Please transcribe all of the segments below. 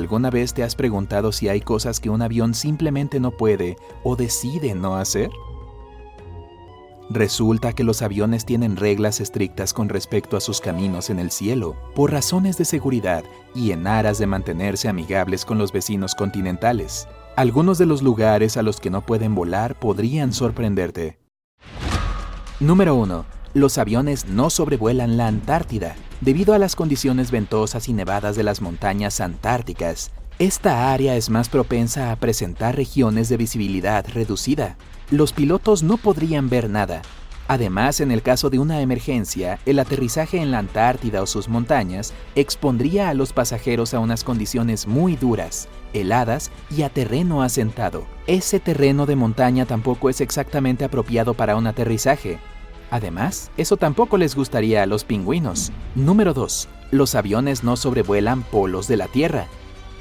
¿Alguna vez te has preguntado si hay cosas que un avión simplemente no puede o decide no hacer? Resulta que los aviones tienen reglas estrictas con respecto a sus caminos en el cielo, por razones de seguridad y en aras de mantenerse amigables con los vecinos continentales. Algunos de los lugares a los que no pueden volar podrían sorprenderte. Número 1. Los aviones no sobrevuelan la Antártida. Debido a las condiciones ventosas y nevadas de las montañas antárticas, esta área es más propensa a presentar regiones de visibilidad reducida, los pilotos no podrían ver nada. Además, en el caso de una emergencia, el aterrizaje en la Antártida o sus montañas expondría a los pasajeros a unas condiciones muy duras, heladas y a terreno asentado. Ese terreno de montaña tampoco es exactamente apropiado para un aterrizaje. Además, eso tampoco les gustaría a los pingüinos. Número 2. Los aviones no sobrevuelan polos de la Tierra.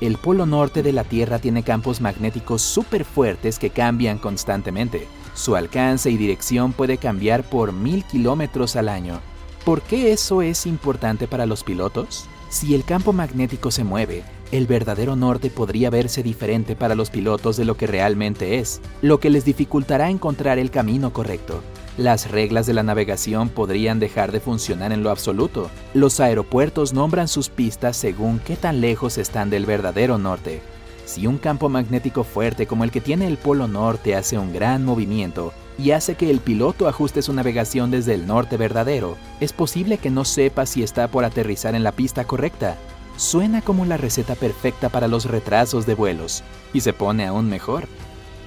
El polo norte de la Tierra tiene campos magnéticos súper fuertes que cambian constantemente. Su alcance y dirección puede cambiar por mil kilómetros al año. ¿Por qué eso es importante para los pilotos? Si el campo magnético se mueve, el verdadero norte podría verse diferente para los pilotos de lo que realmente es, lo que les dificultará encontrar el camino correcto. Las reglas de la navegación podrían dejar de funcionar en lo absoluto. Los aeropuertos nombran sus pistas según qué tan lejos están del verdadero norte. Si un campo magnético fuerte como el que tiene el Polo Norte hace un gran movimiento y hace que el piloto ajuste su navegación desde el norte verdadero, es posible que no sepa si está por aterrizar en la pista correcta. Suena como la receta perfecta para los retrasos de vuelos, y se pone aún mejor.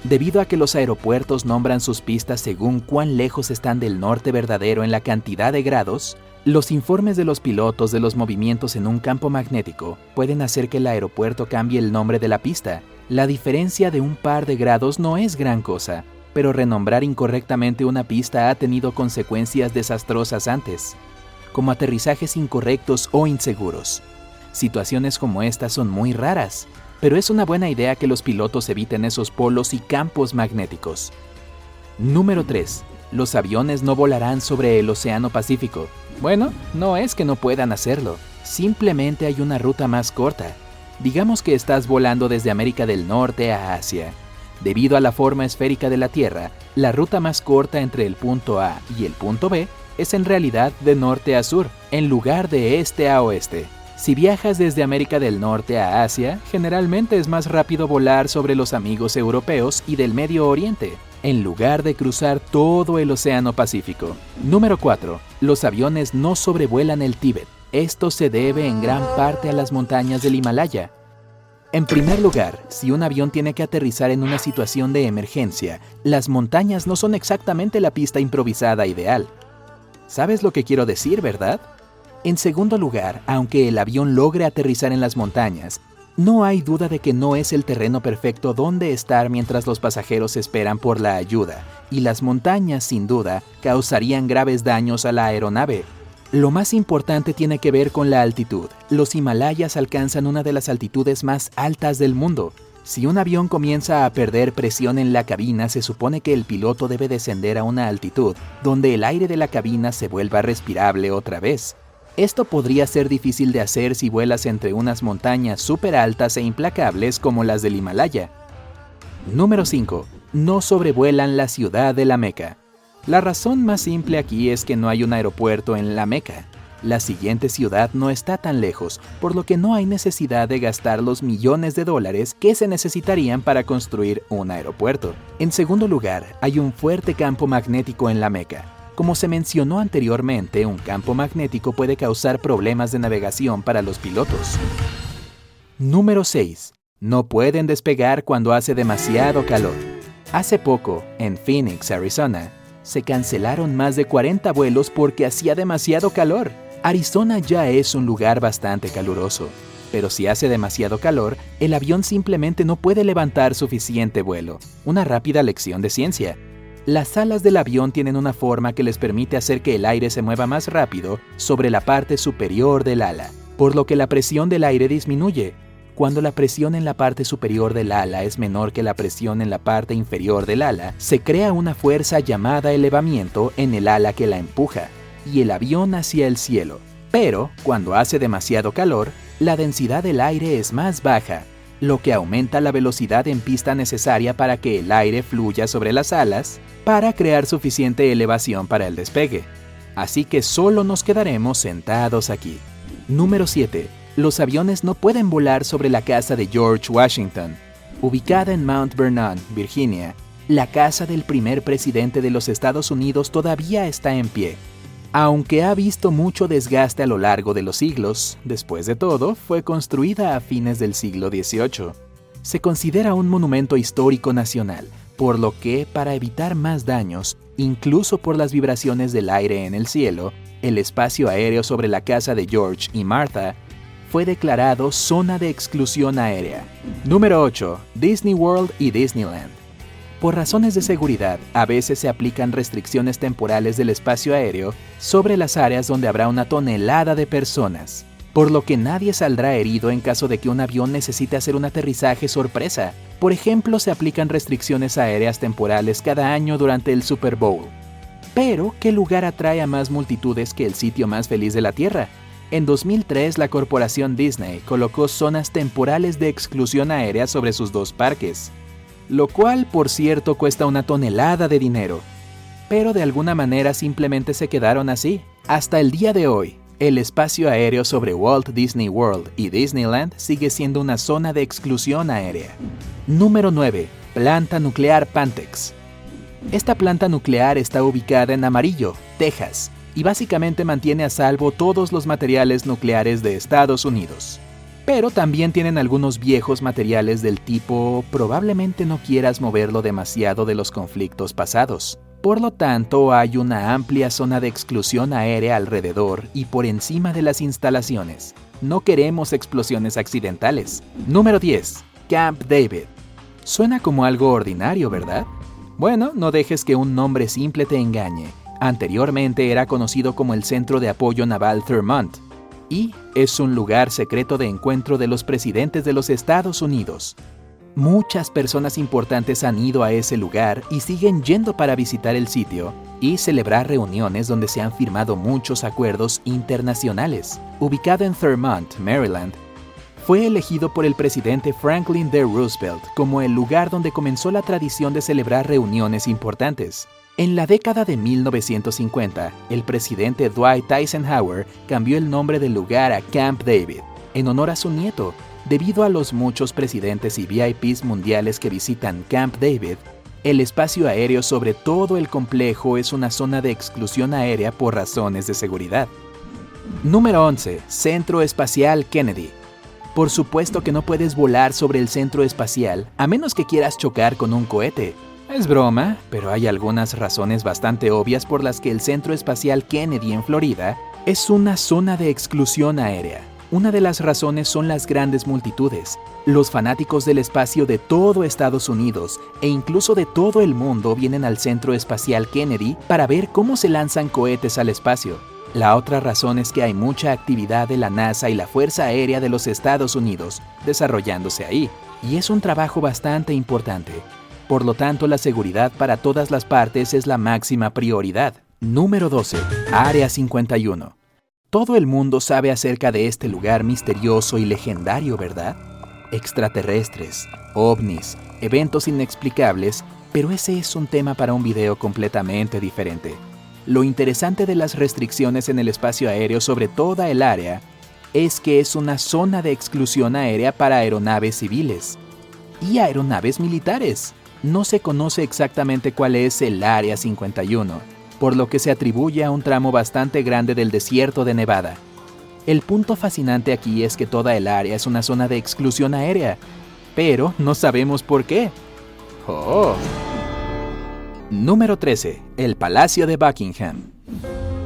Debido a que los aeropuertos nombran sus pistas según cuán lejos están del norte verdadero en la cantidad de grados, los informes de los pilotos de los movimientos en un campo magnético pueden hacer que el aeropuerto cambie el nombre de la pista. La diferencia de un par de grados no es gran cosa, pero renombrar incorrectamente una pista ha tenido consecuencias desastrosas antes, como aterrizajes incorrectos o inseguros. Situaciones como estas son muy raras, pero es una buena idea que los pilotos eviten esos polos y campos magnéticos. Número 3. Los aviones no volarán sobre el Océano Pacífico. Bueno, no es que no puedan hacerlo, simplemente hay una ruta más corta. Digamos que estás volando desde América del Norte a Asia. Debido a la forma esférica de la Tierra, la ruta más corta entre el punto A y el punto B es en realidad de norte a sur, en lugar de este a oeste. Si viajas desde América del Norte a Asia, generalmente es más rápido volar sobre los amigos europeos y del Medio Oriente, en lugar de cruzar todo el Océano Pacífico. Número 4. Los aviones no sobrevuelan el Tíbet. Esto se debe en gran parte a las montañas del Himalaya. En primer lugar, si un avión tiene que aterrizar en una situación de emergencia, las montañas no son exactamente la pista improvisada ideal. ¿Sabes lo que quiero decir, verdad? En segundo lugar, aunque el avión logre aterrizar en las montañas, no hay duda de que no es el terreno perfecto donde estar mientras los pasajeros esperan por la ayuda, y las montañas, sin duda, causarían graves daños a la aeronave. Lo más importante tiene que ver con la altitud. Los Himalayas alcanzan una de las altitudes más altas del mundo. Si un avión comienza a perder presión en la cabina, se supone que el piloto debe descender a una altitud donde el aire de la cabina se vuelva respirable otra vez. Esto podría ser difícil de hacer si vuelas entre unas montañas súper altas e implacables como las del Himalaya. Número 5. No sobrevuelan la ciudad de la Meca. La razón más simple aquí es que no hay un aeropuerto en la Meca. La siguiente ciudad no está tan lejos, por lo que no hay necesidad de gastar los millones de dólares que se necesitarían para construir un aeropuerto. En segundo lugar, hay un fuerte campo magnético en la Meca, como se mencionó anteriormente, un campo magnético puede causar problemas de navegación para los pilotos. Número 6. No pueden despegar cuando hace demasiado calor. Hace poco, en Phoenix, Arizona, se cancelaron más de 40 vuelos porque hacía demasiado calor. Arizona ya es un lugar bastante caluroso, pero si hace demasiado calor, el avión simplemente no puede levantar suficiente vuelo. Una rápida lección de ciencia. Las alas del avión tienen una forma que les permite hacer que el aire se mueva más rápido sobre la parte superior del ala, por lo que la presión del aire disminuye. Cuando la presión en la parte superior del ala es menor que la presión en la parte inferior del ala, se crea una fuerza llamada elevamiento en el ala que la empuja, y el avión hacia el cielo. Pero, cuando hace demasiado calor, la densidad del aire es más baja, lo que aumenta la velocidad en pista necesaria para que el aire fluya sobre las alas para crear suficiente elevación para el despegue. Así que solo nos quedaremos sentados aquí. Número 7. Los aviones no pueden volar sobre la casa de George Washington. Ubicada en Mount Vernon, Virginia, la casa del primer presidente de los Estados Unidos todavía está en pie. Aunque ha visto mucho desgaste a lo largo de los siglos, después de todo, fue construida a fines del siglo XVIII. Se considera un monumento histórico nacional, por lo que, para evitar más daños, incluso por las vibraciones del aire en el cielo, el espacio aéreo sobre la casa de George y Martha fue declarado zona de exclusión aérea. Número 8. Disney World y Disneyland. Por razones de seguridad, a veces se aplican restricciones temporales del espacio aéreo sobre las áreas donde habrá una tonelada de personas, por lo que nadie saldrá herido en caso de que un avión necesite hacer un aterrizaje sorpresa. Por ejemplo, se aplican restricciones aéreas temporales cada año durante el Super Bowl. Pero, ¿qué lugar atrae a más multitudes que el sitio más feliz de la Tierra? En 2003, la corporación Disney colocó zonas temporales de exclusión aérea sobre sus dos parques, lo cual por cierto cuesta una tonelada de dinero. Pero de alguna manera simplemente se quedaron así. Hasta el día de hoy, el espacio aéreo sobre Walt Disney World y Disneyland sigue siendo una zona de exclusión aérea. Número 9. Planta nuclear Pantex. Esta planta nuclear está ubicada en Amarillo, Texas, y básicamente mantiene a salvo todos los materiales nucleares de Estados Unidos pero también tienen algunos viejos materiales del tipo probablemente no quieras moverlo demasiado de los conflictos pasados. Por lo tanto, hay una amplia zona de exclusión aérea alrededor y por encima de las instalaciones. No queremos explosiones accidentales. Número 10. Camp David. Suena como algo ordinario, ¿verdad? Bueno, no dejes que un nombre simple te engañe. Anteriormente era conocido como el Centro de Apoyo Naval Thurmont, y es un lugar secreto de encuentro de los presidentes de los Estados Unidos. Muchas personas importantes han ido a ese lugar y siguen yendo para visitar el sitio y celebrar reuniones donde se han firmado muchos acuerdos internacionales. Ubicado en Thurmont, Maryland, fue elegido por el presidente Franklin D. Roosevelt como el lugar donde comenzó la tradición de celebrar reuniones importantes. En la década de 1950, el presidente Dwight Eisenhower cambió el nombre del lugar a Camp David, en honor a su nieto. Debido a los muchos presidentes y VIPs mundiales que visitan Camp David, el espacio aéreo sobre todo el complejo es una zona de exclusión aérea por razones de seguridad. Número 11. Centro Espacial Kennedy. Por supuesto que no puedes volar sobre el centro espacial a menos que quieras chocar con un cohete, es broma, pero hay algunas razones bastante obvias por las que el Centro Espacial Kennedy en Florida es una zona de exclusión aérea. Una de las razones son las grandes multitudes. Los fanáticos del espacio de todo Estados Unidos e incluso de todo el mundo vienen al Centro Espacial Kennedy para ver cómo se lanzan cohetes al espacio. La otra razón es que hay mucha actividad de la NASA y la Fuerza Aérea de los Estados Unidos desarrollándose ahí, y es un trabajo bastante importante. Por lo tanto, la seguridad para todas las partes es la máxima prioridad. Número 12. Área 51. Todo el mundo sabe acerca de este lugar misterioso y legendario, ¿verdad? Extraterrestres, ovnis, eventos inexplicables, pero ese es un tema para un video completamente diferente. Lo interesante de las restricciones en el espacio aéreo sobre toda el área es que es una zona de exclusión aérea para aeronaves civiles y aeronaves militares no se conoce exactamente cuál es el Área 51, por lo que se atribuye a un tramo bastante grande del desierto de Nevada. El punto fascinante aquí es que toda el área es una zona de exclusión aérea, pero no sabemos por qué. Oh. Número 13. El Palacio de Buckingham.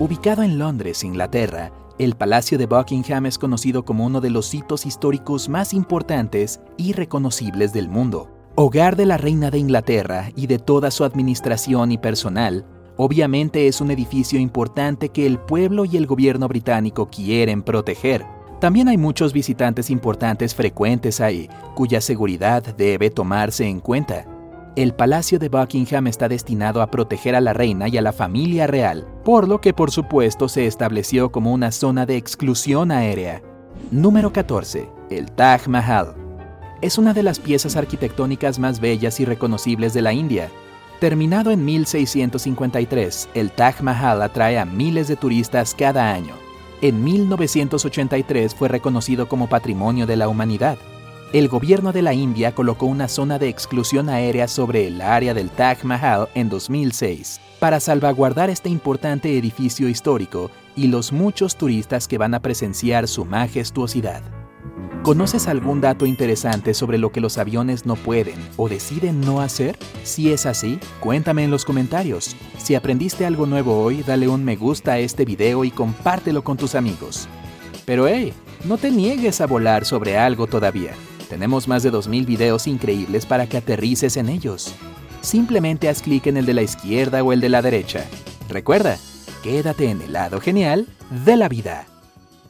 Ubicado en Londres, Inglaterra, el Palacio de Buckingham es conocido como uno de los hitos históricos más importantes y reconocibles del mundo. Hogar de la Reina de Inglaterra y de toda su administración y personal, obviamente es un edificio importante que el pueblo y el gobierno británico quieren proteger. También hay muchos visitantes importantes frecuentes ahí, cuya seguridad debe tomarse en cuenta. El Palacio de Buckingham está destinado a proteger a la reina y a la familia real, por lo que por supuesto se estableció como una zona de exclusión aérea. Número 14. El Taj Mahal. Es una de las piezas arquitectónicas más bellas y reconocibles de la India. Terminado en 1653, el Taj Mahal atrae a miles de turistas cada año. En 1983 fue reconocido como Patrimonio de la Humanidad. El gobierno de la India colocó una zona de exclusión aérea sobre el área del Taj Mahal en 2006 para salvaguardar este importante edificio histórico y los muchos turistas que van a presenciar su majestuosidad. ¿Conoces algún dato interesante sobre lo que los aviones no pueden o deciden no hacer? Si es así, cuéntame en los comentarios. Si aprendiste algo nuevo hoy, dale un me gusta a este video y compártelo con tus amigos. Pero hey, no te niegues a volar sobre algo todavía. Tenemos más de 2.000 videos increíbles para que aterrices en ellos. Simplemente haz clic en el de la izquierda o el de la derecha. Recuerda, quédate en el lado genial de la vida.